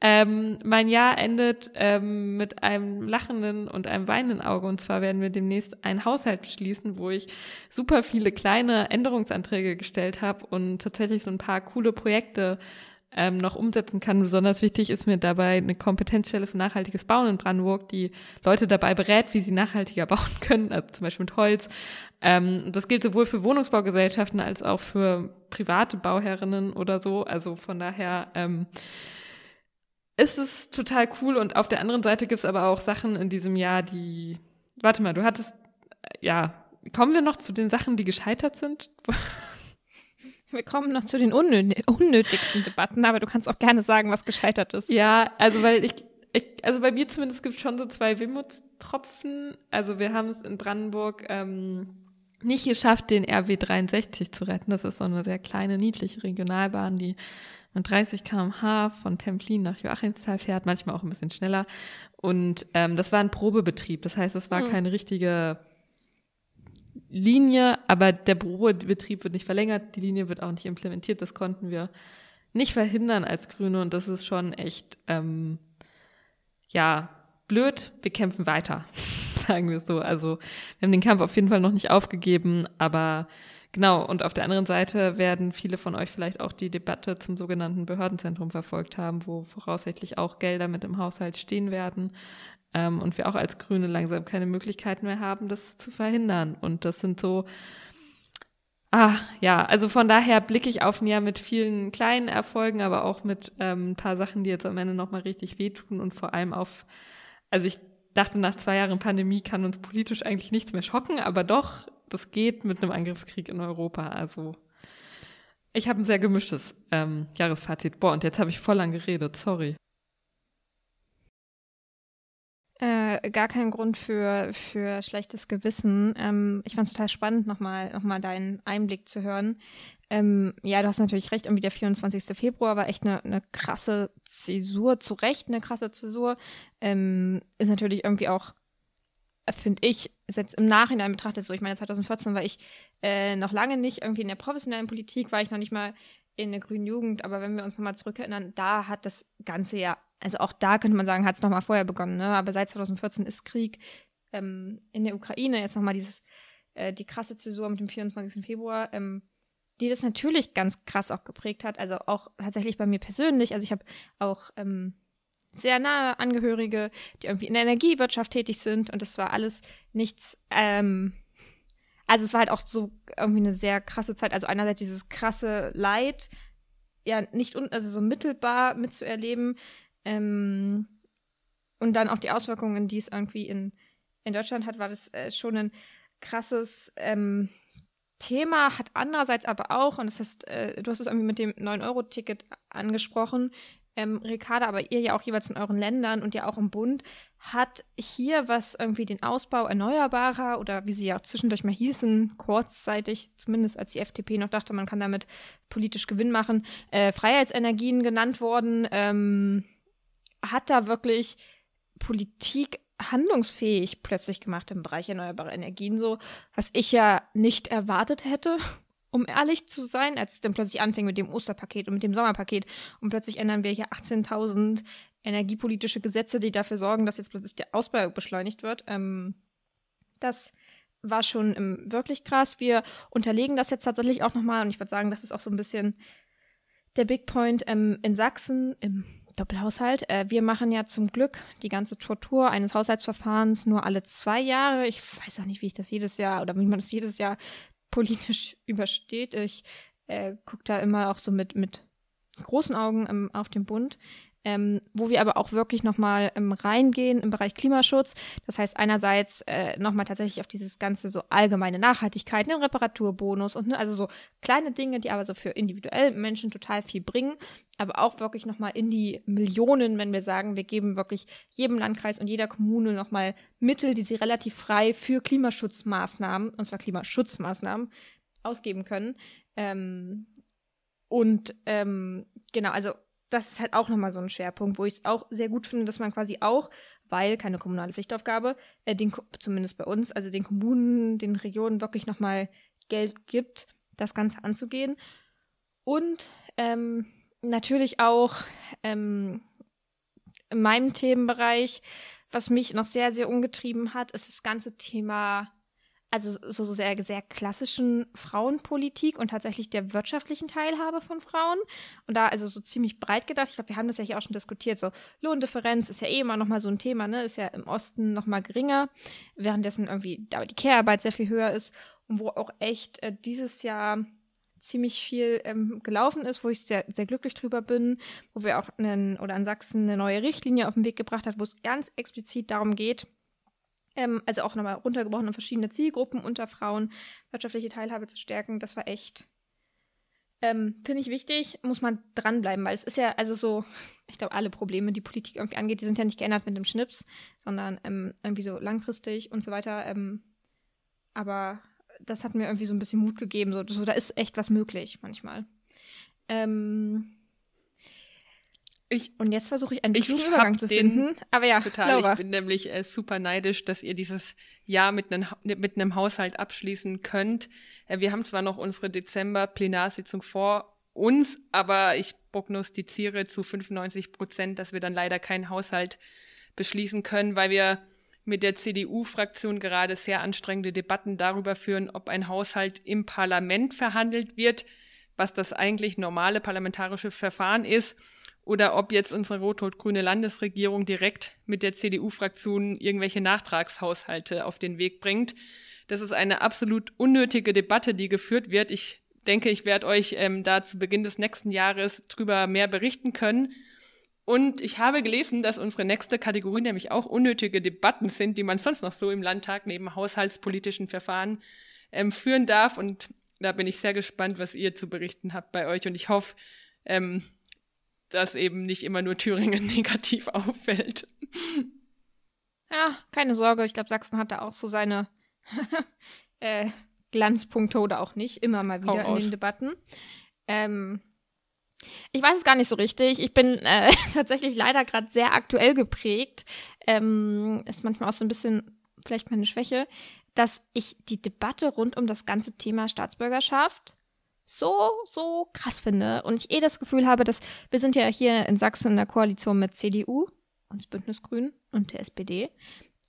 ähm, mein Jahr endet ähm, mit einem lachenden und einem weinenden Auge. Und zwar werden wir demnächst einen Haushalt beschließen, wo ich super viele kleine Änderungsanträge gestellt habe und tatsächlich so ein paar coole Projekte ähm, noch umsetzen kann. Besonders wichtig ist mir dabei eine Kompetenzstelle für nachhaltiges Bauen in Brandenburg, die Leute dabei berät, wie sie nachhaltiger bauen können, also zum Beispiel mit Holz. Ähm, das gilt sowohl für Wohnungsbaugesellschaften als auch für private Bauherrinnen oder so. Also von daher ähm, ist es total cool und auf der anderen Seite gibt es aber auch Sachen in diesem Jahr, die. Warte mal, du hattest. Ja, kommen wir noch zu den Sachen, die gescheitert sind? Wir kommen noch zu den unnötigsten Debatten, aber du kannst auch gerne sagen, was gescheitert ist. Ja, also weil ich, ich also bei mir zumindest gibt es schon so zwei Wehmutstropfen. Also wir haben es in Brandenburg ähm, nicht geschafft, den RW 63 zu retten. Das ist so eine sehr kleine, niedliche Regionalbahn, die mit 30 km/h von Templin nach Joachimsthal fährt, manchmal auch ein bisschen schneller. Und ähm, das war ein Probebetrieb. Das heißt, es war mhm. keine richtige Linie, aber der Probebetrieb wird nicht verlängert, die Linie wird auch nicht implementiert. Das konnten wir nicht verhindern als Grüne und das ist schon echt, ähm, ja, blöd. Wir kämpfen weiter, sagen wir so. Also wir haben den Kampf auf jeden Fall noch nicht aufgegeben, aber Genau, und auf der anderen Seite werden viele von euch vielleicht auch die Debatte zum sogenannten Behördenzentrum verfolgt haben, wo voraussichtlich auch Gelder mit im Haushalt stehen werden ähm, und wir auch als Grüne langsam keine Möglichkeiten mehr haben, das zu verhindern. Und das sind so, ah, ja, also von daher blicke ich auf ein Jahr mit vielen kleinen Erfolgen, aber auch mit ähm, ein paar Sachen, die jetzt am Ende nochmal richtig wehtun und vor allem auf, also ich dachte, nach zwei Jahren Pandemie kann uns politisch eigentlich nichts mehr schocken, aber doch das geht mit einem Angriffskrieg in Europa. Also ich habe ein sehr gemischtes ähm, Jahresfazit. Boah, und jetzt habe ich voll lang geredet, sorry. Äh, gar kein Grund für, für schlechtes Gewissen. Ähm, ich fand es total spannend, nochmal noch mal deinen Einblick zu hören. Ähm, ja, du hast natürlich recht, irgendwie der 24. Februar war echt eine, eine krasse Zäsur, zu Recht eine krasse Zäsur. Ähm, ist natürlich irgendwie auch finde ich, jetzt im Nachhinein betrachtet so, ich meine, 2014 war ich äh, noch lange nicht irgendwie in der professionellen Politik, war ich noch nicht mal in der grünen Jugend, aber wenn wir uns nochmal zurückerinnern, da hat das Ganze ja, also auch da könnte man sagen, hat es nochmal vorher begonnen, ne? aber seit 2014 ist Krieg ähm, in der Ukraine, jetzt nochmal dieses, äh, die krasse Zäsur mit dem 24. Februar, ähm, die das natürlich ganz krass auch geprägt hat, also auch tatsächlich bei mir persönlich, also ich habe auch ähm, sehr nahe Angehörige, die irgendwie in der Energiewirtschaft tätig sind und das war alles nichts, ähm, also es war halt auch so irgendwie eine sehr krasse Zeit. Also einerseits dieses krasse Leid, ja, nicht un also so mittelbar mitzuerleben, ähm, und dann auch die Auswirkungen, die es irgendwie in, in Deutschland hat, war das äh, schon ein krasses ähm, Thema, hat andererseits aber auch, und das heißt, äh, du hast es irgendwie mit dem 9-Euro-Ticket angesprochen, ähm, Ricarda, aber ihr ja auch jeweils in euren Ländern und ja auch im Bund, hat hier, was irgendwie den Ausbau erneuerbarer oder wie sie ja zwischendurch mal hießen, kurzzeitig, zumindest als die FDP noch dachte, man kann damit politisch Gewinn machen, äh, Freiheitsenergien genannt worden, ähm, hat da wirklich Politik handlungsfähig plötzlich gemacht im Bereich erneuerbare Energien, so was ich ja nicht erwartet hätte um ehrlich zu sein, als es dann plötzlich anfing mit dem Osterpaket und mit dem Sommerpaket und plötzlich ändern wir hier 18.000 energiepolitische Gesetze, die dafür sorgen, dass jetzt plötzlich der Ausbau beschleunigt wird. Ähm, das war schon ähm, wirklich krass. Wir unterlegen das jetzt tatsächlich auch nochmal und ich würde sagen, das ist auch so ein bisschen der Big Point ähm, in Sachsen im Doppelhaushalt. Äh, wir machen ja zum Glück die ganze Tortur eines Haushaltsverfahrens nur alle zwei Jahre. Ich weiß auch nicht, wie ich das jedes Jahr oder wie man das jedes Jahr politisch übersteht. Ich äh, gucke da immer auch so mit, mit großen Augen ähm, auf den Bund. Ähm, wo wir aber auch wirklich nochmal ähm, reingehen im Bereich Klimaschutz. Das heißt einerseits äh, nochmal tatsächlich auf dieses ganze so allgemeine Nachhaltigkeit, den Reparaturbonus und ne, also so kleine Dinge, die aber so für individuell Menschen total viel bringen, aber auch wirklich nochmal in die Millionen, wenn wir sagen, wir geben wirklich jedem Landkreis und jeder Kommune nochmal Mittel, die sie relativ frei für Klimaschutzmaßnahmen, und zwar Klimaschutzmaßnahmen, ausgeben können. Ähm, und ähm, genau, also das ist halt auch nochmal so ein Schwerpunkt, wo ich es auch sehr gut finde, dass man quasi auch, weil keine kommunale Pflichtaufgabe, äh, den, zumindest bei uns, also den Kommunen, den Regionen wirklich nochmal Geld gibt, das Ganze anzugehen. Und ähm, natürlich auch ähm, in meinem Themenbereich, was mich noch sehr, sehr umgetrieben hat, ist das ganze Thema also so sehr, sehr klassischen Frauenpolitik und tatsächlich der wirtschaftlichen Teilhabe von Frauen. Und da also so ziemlich breit gedacht. Ich glaube, wir haben das ja hier auch schon diskutiert. So Lohndifferenz ist ja eh immer noch mal so ein Thema, ne? Ist ja im Osten noch mal geringer, währenddessen irgendwie da die Care-Arbeit sehr viel höher ist und wo auch echt äh, dieses Jahr ziemlich viel ähm, gelaufen ist, wo ich sehr, sehr glücklich drüber bin, wo wir auch einen, oder in Sachsen eine neue Richtlinie auf den Weg gebracht hat, wo es ganz explizit darum geht, ähm, also auch nochmal runtergebrochen auf verschiedene Zielgruppen unter Frauen, wirtschaftliche Teilhabe zu stärken. Das war echt, ähm, finde ich wichtig, muss man dranbleiben, weil es ist ja, also so, ich glaube, alle Probleme, die Politik irgendwie angeht, die sind ja nicht geändert mit dem Schnips, sondern ähm, irgendwie so langfristig und so weiter. Ähm, aber das hat mir irgendwie so ein bisschen Mut gegeben. So, so da ist echt was möglich manchmal. Ähm, ich, und jetzt versuche ich einen ich Übergang zu finden. Aber ja, total. Laura. Ich bin nämlich äh, super neidisch, dass ihr dieses Jahr mit einem, mit einem Haushalt abschließen könnt. Äh, wir haben zwar noch unsere Dezember-Plenarsitzung vor uns, aber ich prognostiziere zu 95 Prozent, dass wir dann leider keinen Haushalt beschließen können, weil wir mit der CDU-Fraktion gerade sehr anstrengende Debatten darüber führen, ob ein Haushalt im Parlament verhandelt wird, was das eigentlich normale parlamentarische Verfahren ist oder ob jetzt unsere rot-rot-grüne Landesregierung direkt mit der CDU-Fraktion irgendwelche Nachtragshaushalte auf den Weg bringt. Das ist eine absolut unnötige Debatte, die geführt wird. Ich denke, ich werde euch ähm, da zu Beginn des nächsten Jahres drüber mehr berichten können. Und ich habe gelesen, dass unsere nächste Kategorie nämlich auch unnötige Debatten sind, die man sonst noch so im Landtag neben haushaltspolitischen Verfahren ähm, führen darf. Und da bin ich sehr gespannt, was ihr zu berichten habt bei euch. Und ich hoffe, ähm, dass eben nicht immer nur Thüringen negativ auffällt. Ja, keine Sorge. Ich glaube, Sachsen hat da auch so seine äh, Glanzpunkte oder auch nicht. Immer mal wieder in den Debatten. Ähm, ich weiß es gar nicht so richtig. Ich bin äh, tatsächlich leider gerade sehr aktuell geprägt. Ähm, ist manchmal auch so ein bisschen vielleicht meine Schwäche, dass ich die Debatte rund um das ganze Thema Staatsbürgerschaft so, so krass finde. Und ich eh das Gefühl habe, dass wir sind ja hier in Sachsen in der Koalition mit CDU und Bündnisgrünen und der SPD.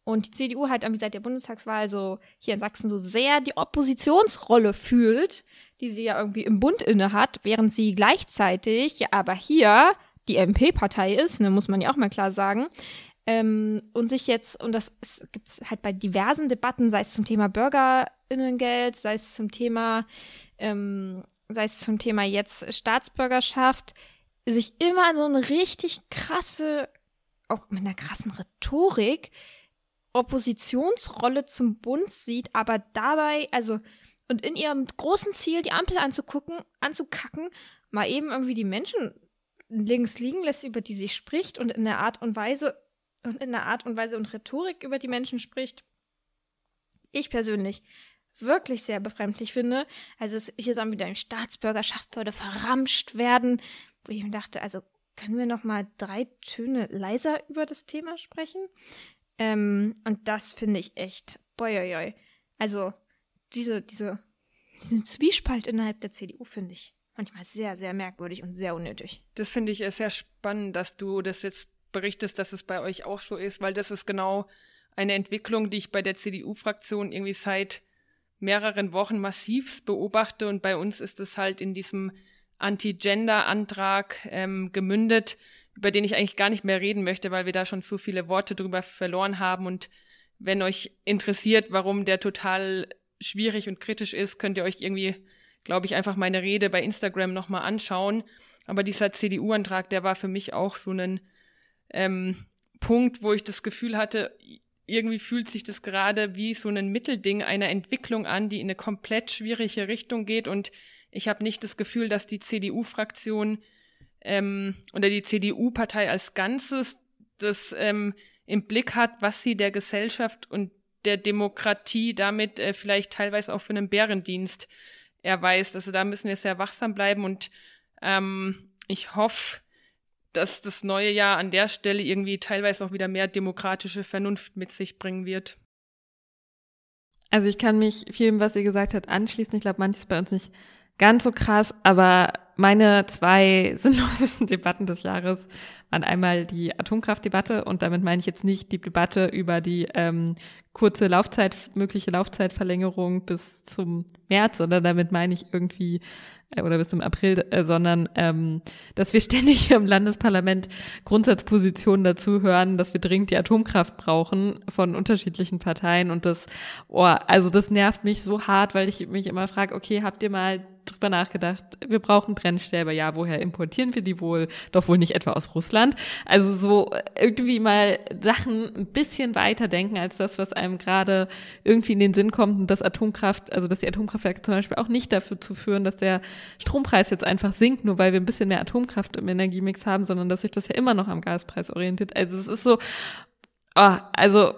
Und die CDU halt irgendwie seit der Bundestagswahl so hier in Sachsen so sehr die Oppositionsrolle fühlt, die sie ja irgendwie im Bund inne hat, während sie gleichzeitig ja aber hier die MP-Partei ist, ne, muss man ja auch mal klar sagen. Ähm, und sich jetzt, und das gibt es halt bei diversen Debatten, sei es zum Thema Bürgerinnengeld, sei es zum Thema ähm, sei es zum Thema jetzt Staatsbürgerschaft, sich immer so eine richtig krasse, auch mit einer krassen Rhetorik, Oppositionsrolle zum Bund sieht, aber dabei, also, und in ihrem großen Ziel, die Ampel anzugucken, anzukacken, mal eben irgendwie die Menschen links liegen lässt, über die sie spricht und in der Art und Weise und in der Art und Weise und Rhetorik über die Menschen spricht. Ich persönlich wirklich sehr befremdlich finde. Also hier sagen wieder, eine Staatsbürgerschaft würde verramscht werden, wo ich mir dachte, also können wir noch mal drei Töne leiser über das Thema sprechen? Ähm, und das finde ich echt, boioi. Also diese, diese, diesen Zwiespalt innerhalb der CDU finde ich manchmal sehr, sehr merkwürdig und sehr unnötig. Das finde ich sehr spannend, dass du das jetzt berichtest, dass es bei euch auch so ist, weil das ist genau eine Entwicklung, die ich bei der CDU-Fraktion irgendwie seit mehreren Wochen massiv beobachte und bei uns ist es halt in diesem Anti-Gender-Antrag ähm, gemündet, über den ich eigentlich gar nicht mehr reden möchte, weil wir da schon zu viele Worte drüber verloren haben und wenn euch interessiert, warum der total schwierig und kritisch ist, könnt ihr euch irgendwie, glaube ich, einfach meine Rede bei Instagram nochmal anschauen. Aber dieser CDU-Antrag, der war für mich auch so ein ähm, Punkt, wo ich das Gefühl hatte, irgendwie fühlt sich das gerade wie so ein Mittelding einer Entwicklung an, die in eine komplett schwierige Richtung geht. Und ich habe nicht das Gefühl, dass die CDU-Fraktion ähm, oder die CDU-Partei als Ganzes das ähm, im Blick hat, was sie der Gesellschaft und der Demokratie damit äh, vielleicht teilweise auch für einen Bärendienst erweist. Also da müssen wir sehr wachsam bleiben und ähm, ich hoffe, dass das neue Jahr an der Stelle irgendwie teilweise auch wieder mehr demokratische Vernunft mit sich bringen wird. Also ich kann mich vielem, was ihr gesagt habt, anschließen. Ich glaube, manches bei uns nicht ganz so krass, aber meine zwei sinnlosesten Debatten des Jahres waren einmal die Atomkraftdebatte und damit meine ich jetzt nicht die Debatte über die ähm, kurze Laufzeit, mögliche Laufzeitverlängerung bis zum März, sondern damit meine ich irgendwie oder bis zum April, äh, sondern ähm, dass wir ständig im Landesparlament Grundsatzpositionen dazu hören, dass wir dringend die Atomkraft brauchen von unterschiedlichen Parteien und das, oh, also das nervt mich so hart, weil ich mich immer frage, okay, habt ihr mal drüber nachgedacht, wir brauchen Brennstäbe, ja, woher importieren wir die wohl? Doch wohl nicht etwa aus Russland. Also so irgendwie mal Sachen ein bisschen weiter denken als das, was einem gerade irgendwie in den Sinn kommt und dass Atomkraft, also dass die Atomkraftwerke zum Beispiel auch nicht dafür zu führen, dass der Strompreis jetzt einfach sinkt, nur weil wir ein bisschen mehr Atomkraft im Energiemix haben, sondern dass sich das ja immer noch am Gaspreis orientiert. Also es ist so, oh, also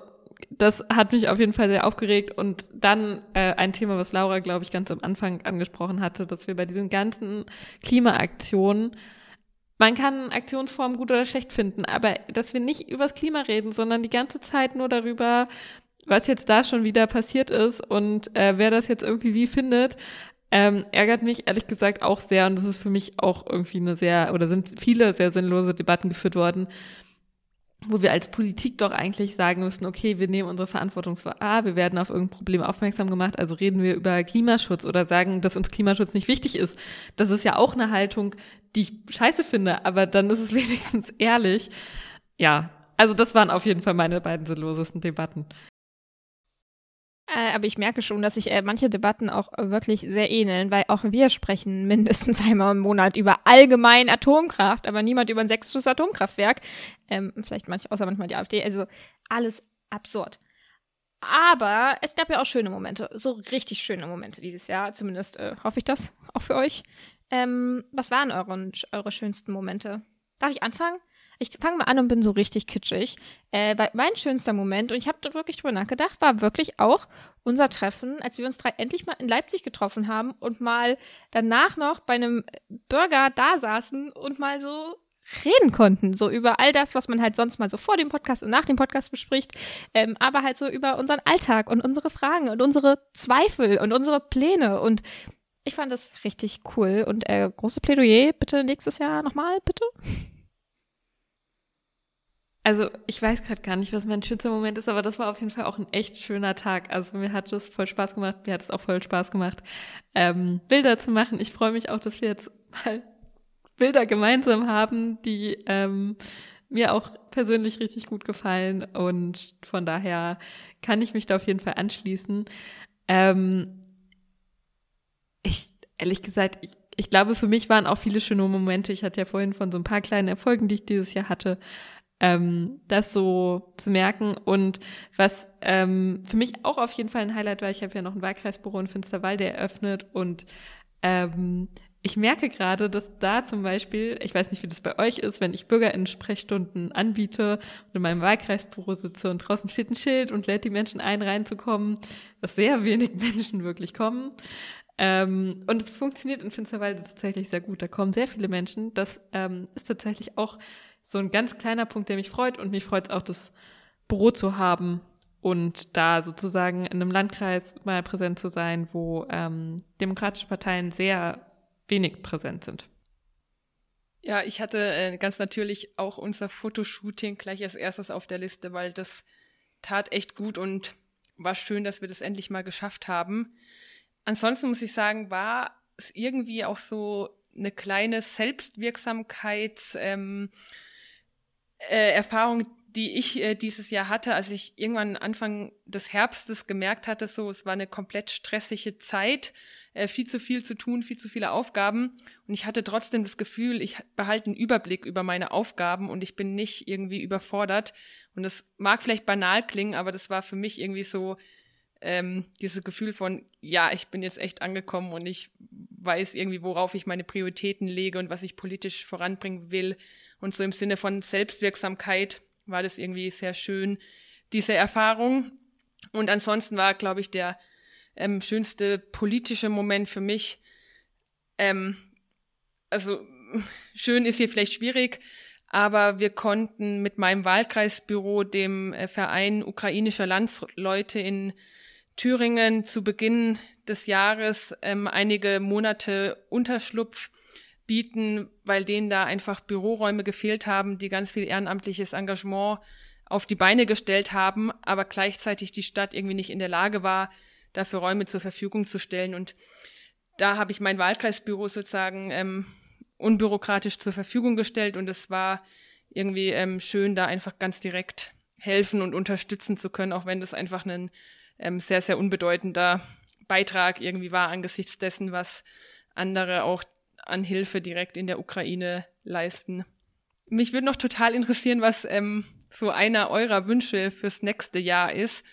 das hat mich auf jeden Fall sehr aufgeregt. Und dann äh, ein Thema, was Laura, glaube ich, ganz am Anfang angesprochen hatte, dass wir bei diesen ganzen Klimaaktionen, man kann Aktionsformen gut oder schlecht finden, aber dass wir nicht übers Klima reden, sondern die ganze Zeit nur darüber, was jetzt da schon wieder passiert ist und äh, wer das jetzt irgendwie wie findet, ähm, ärgert mich ehrlich gesagt auch sehr. Und das ist für mich auch irgendwie eine sehr, oder sind viele sehr sinnlose Debatten geführt worden, wo wir als Politik doch eigentlich sagen müssen, okay, wir nehmen unsere Verantwortung vor A, wir werden auf irgendein Problem aufmerksam gemacht, also reden wir über Klimaschutz oder sagen, dass uns Klimaschutz nicht wichtig ist. Das ist ja auch eine Haltung, die ich scheiße finde, aber dann ist es wenigstens ehrlich. Ja, also das waren auf jeden Fall meine beiden sinnlosesten Debatten. Äh, aber ich merke schon, dass sich äh, manche Debatten auch wirklich sehr ähneln, weil auch wir sprechen mindestens einmal im Monat über allgemein Atomkraft, aber niemand über ein sächsisches Atomkraftwerk. Ähm, vielleicht manche, außer manchmal die AfD. Also alles absurd. Aber es gab ja auch schöne Momente, so richtig schöne Momente dieses Jahr. Zumindest äh, hoffe ich das auch für euch. Ähm, was waren eure, eure schönsten Momente? Darf ich anfangen? Ich fange mal an und bin so richtig kitschig. Äh, mein schönster Moment, und ich habe wirklich drüber nachgedacht, war wirklich auch unser Treffen, als wir uns drei endlich mal in Leipzig getroffen haben und mal danach noch bei einem Burger da saßen und mal so reden konnten, so über all das, was man halt sonst mal so vor dem Podcast und nach dem Podcast bespricht, ähm, aber halt so über unseren Alltag und unsere Fragen und unsere Zweifel und unsere Pläne und ich fand das richtig cool und äh, große Plädoyer, bitte nächstes Jahr nochmal, bitte. Also ich weiß gerade gar nicht, was mein schönster Moment ist, aber das war auf jeden Fall auch ein echt schöner Tag. Also mir hat es voll Spaß gemacht, mir hat es auch voll Spaß gemacht, ähm, Bilder zu machen. Ich freue mich auch, dass wir jetzt mal Bilder gemeinsam haben, die ähm, mir auch persönlich richtig gut gefallen. Und von daher kann ich mich da auf jeden Fall anschließen. Ähm, ich, ehrlich gesagt, ich, ich glaube, für mich waren auch viele schöne Momente. Ich hatte ja vorhin von so ein paar kleinen Erfolgen, die ich dieses Jahr hatte, ähm, das so zu merken. Und was ähm, für mich auch auf jeden Fall ein Highlight war, ich habe ja noch ein Wahlkreisbüro in Finsterwalde eröffnet und ähm, ich merke gerade, dass da zum Beispiel, ich weiß nicht, wie das bei euch ist, wenn ich BürgerInnen-Sprechstunden anbiete und in meinem Wahlkreisbüro sitze und draußen steht ein Schild und lädt die Menschen ein, reinzukommen, dass sehr wenig Menschen wirklich kommen. Ähm, und es funktioniert in Finsterwalde tatsächlich sehr gut. Da kommen sehr viele Menschen. Das ähm, ist tatsächlich auch so ein ganz kleiner Punkt, der mich freut. Und mich freut es auch, das Büro zu haben und da sozusagen in einem Landkreis mal präsent zu sein, wo ähm, demokratische Parteien sehr wenig präsent sind. Ja, ich hatte äh, ganz natürlich auch unser Fotoshooting gleich als erstes auf der Liste, weil das tat echt gut und war schön, dass wir das endlich mal geschafft haben. Ansonsten muss ich sagen, war es irgendwie auch so eine kleine Selbstwirksamkeits- ähm, äh, Erfahrung, die ich äh, dieses Jahr hatte, als ich irgendwann Anfang des Herbstes gemerkt hatte, so es war eine komplett stressige Zeit, äh, viel zu viel zu tun, viel zu viele Aufgaben. Und ich hatte trotzdem das Gefühl, ich behalte einen Überblick über meine Aufgaben und ich bin nicht irgendwie überfordert. Und das mag vielleicht banal klingen, aber das war für mich irgendwie so ähm, dieses Gefühl von, ja, ich bin jetzt echt angekommen und ich weiß irgendwie, worauf ich meine Prioritäten lege und was ich politisch voranbringen will. Und so im Sinne von Selbstwirksamkeit war das irgendwie sehr schön, diese Erfahrung. Und ansonsten war, glaube ich, der ähm, schönste politische Moment für mich. Ähm, also schön ist hier vielleicht schwierig, aber wir konnten mit meinem Wahlkreisbüro, dem äh, Verein ukrainischer Landsleute in Thüringen zu Beginn des Jahres ähm, einige Monate Unterschlupf bieten, weil denen da einfach Büroräume gefehlt haben, die ganz viel ehrenamtliches Engagement auf die Beine gestellt haben, aber gleichzeitig die Stadt irgendwie nicht in der Lage war, dafür Räume zur Verfügung zu stellen. Und da habe ich mein Wahlkreisbüro sozusagen ähm, unbürokratisch zur Verfügung gestellt und es war irgendwie ähm, schön, da einfach ganz direkt helfen und unterstützen zu können, auch wenn das einfach ein ähm, sehr, sehr unbedeutender Beitrag irgendwie war angesichts dessen, was andere auch an Hilfe direkt in der Ukraine leisten. Mich würde noch total interessieren, was ähm, so einer eurer Wünsche fürs nächste Jahr ist,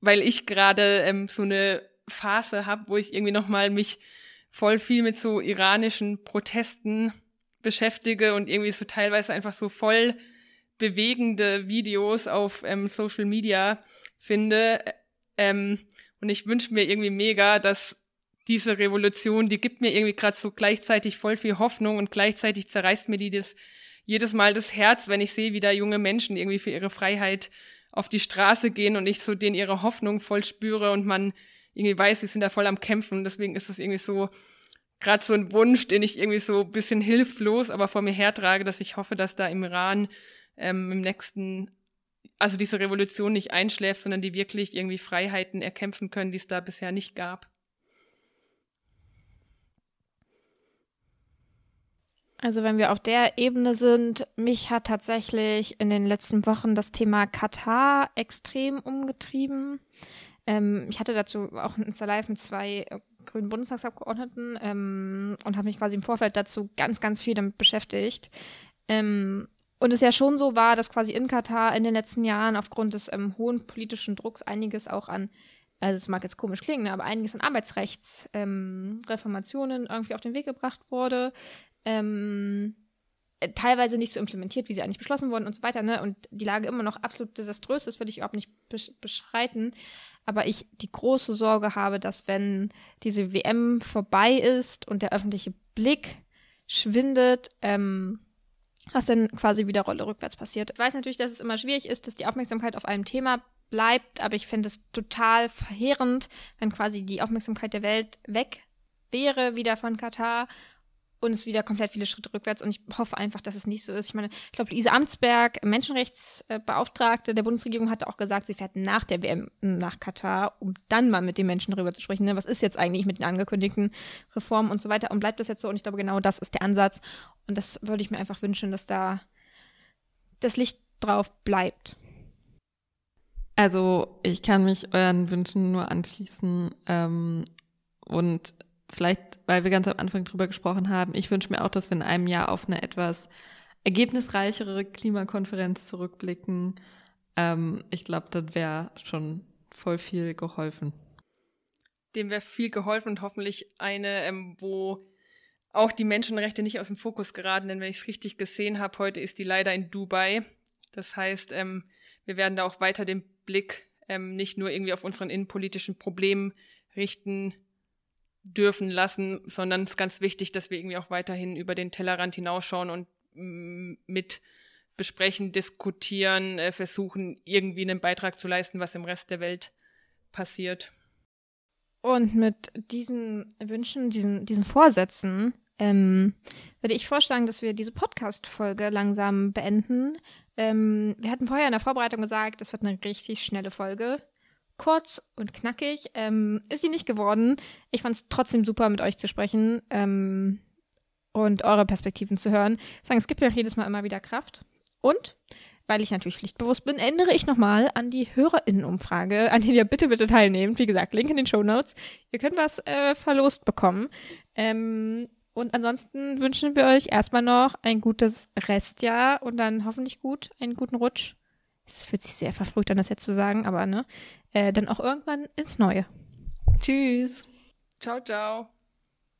weil ich gerade ähm, so eine Phase habe, wo ich irgendwie noch mal mich voll viel mit so iranischen Protesten beschäftige und irgendwie so teilweise einfach so voll bewegende Videos auf ähm, Social Media finde. Ähm, und ich wünsche mir irgendwie mega, dass diese Revolution, die gibt mir irgendwie gerade so gleichzeitig voll viel Hoffnung und gleichzeitig zerreißt mir die das jedes Mal das Herz, wenn ich sehe, wie da junge Menschen irgendwie für ihre Freiheit auf die Straße gehen und ich so denen ihre Hoffnung voll spüre und man irgendwie weiß, sie sind da voll am Kämpfen. Deswegen ist das irgendwie so gerade so ein Wunsch, den ich irgendwie so ein bisschen hilflos, aber vor mir hertrage, dass ich hoffe, dass da im Iran ähm, im nächsten, also diese Revolution nicht einschläft, sondern die wirklich irgendwie Freiheiten erkämpfen können, die es da bisher nicht gab. Also wenn wir auf der Ebene sind, mich hat tatsächlich in den letzten Wochen das Thema Katar extrem umgetrieben. Ähm, ich hatte dazu auch ein Insta-Live mit zwei grünen Bundestagsabgeordneten ähm, und habe mich quasi im Vorfeld dazu ganz, ganz viel damit beschäftigt. Ähm, und es ja schon so war, dass quasi in Katar in den letzten Jahren aufgrund des ähm, hohen politischen Drucks einiges auch an also es mag jetzt komisch klingen, aber einiges an Arbeitsrechtsreformationen ähm, irgendwie auf den Weg gebracht wurde ähm, äh, teilweise nicht so implementiert, wie sie eigentlich beschlossen wurden und so weiter, ne? Und die Lage immer noch absolut desaströs ist, würde ich überhaupt nicht besch beschreiten. Aber ich die große Sorge habe, dass wenn diese WM vorbei ist und der öffentliche Blick schwindet, ähm, was dann quasi wieder Rolle rückwärts passiert. Ich weiß natürlich, dass es immer schwierig ist, dass die Aufmerksamkeit auf einem Thema bleibt, aber ich finde es total verheerend, wenn quasi die Aufmerksamkeit der Welt weg wäre wieder von Katar und es wieder komplett viele Schritte rückwärts. Und ich hoffe einfach, dass es nicht so ist. Ich meine, ich glaube, Lisa Amtsberg, Menschenrechtsbeauftragte der Bundesregierung, hatte auch gesagt, sie fährt nach der WM nach Katar, um dann mal mit den Menschen darüber zu sprechen. Ne? Was ist jetzt eigentlich mit den angekündigten Reformen und so weiter? Und bleibt das jetzt so? Und ich glaube, genau das ist der Ansatz. Und das würde ich mir einfach wünschen, dass da das Licht drauf bleibt. Also, ich kann mich euren Wünschen nur anschließen. Ähm, und vielleicht, weil wir ganz am Anfang drüber gesprochen haben, ich wünsche mir auch, dass wir in einem Jahr auf eine etwas ergebnisreichere Klimakonferenz zurückblicken. Ähm, ich glaube, das wäre schon voll viel geholfen. Dem wäre viel geholfen und hoffentlich eine, ähm, wo auch die Menschenrechte nicht aus dem Fokus geraten, denn wenn ich es richtig gesehen habe, heute ist die leider in Dubai. Das heißt, ähm, wir werden da auch weiter den Blick ähm, nicht nur irgendwie auf unseren innenpolitischen Problemen richten, dürfen lassen, sondern es ist ganz wichtig, dass wir irgendwie auch weiterhin über den Tellerrand hinausschauen und mm, mit besprechen, diskutieren, äh, versuchen, irgendwie einen Beitrag zu leisten, was im Rest der Welt passiert. Und mit diesen Wünschen, diesen, diesen Vorsätzen, ähm, würde ich vorschlagen, dass wir diese Podcast-Folge langsam beenden. Ähm, wir hatten vorher in der Vorbereitung gesagt, das wird eine richtig schnelle Folge kurz und knackig. Ähm, ist sie nicht geworden. Ich fand es trotzdem super, mit euch zu sprechen ähm, und eure Perspektiven zu hören. Sagen, es gibt mir auch jedes Mal immer wieder Kraft. Und weil ich natürlich pflichtbewusst bin, erinnere ich nochmal an die HörerInnenumfrage, an die ihr bitte, bitte teilnehmt. Wie gesagt, Link in den Show Notes. Ihr könnt was äh, verlost bekommen. Ähm, und ansonsten wünschen wir euch erstmal noch ein gutes Restjahr und dann hoffentlich gut, einen guten Rutsch. Es fühlt sich sehr verfrüht an, das jetzt zu sagen, aber ne, äh, dann auch irgendwann ins Neue. Tschüss. Ciao, ciao.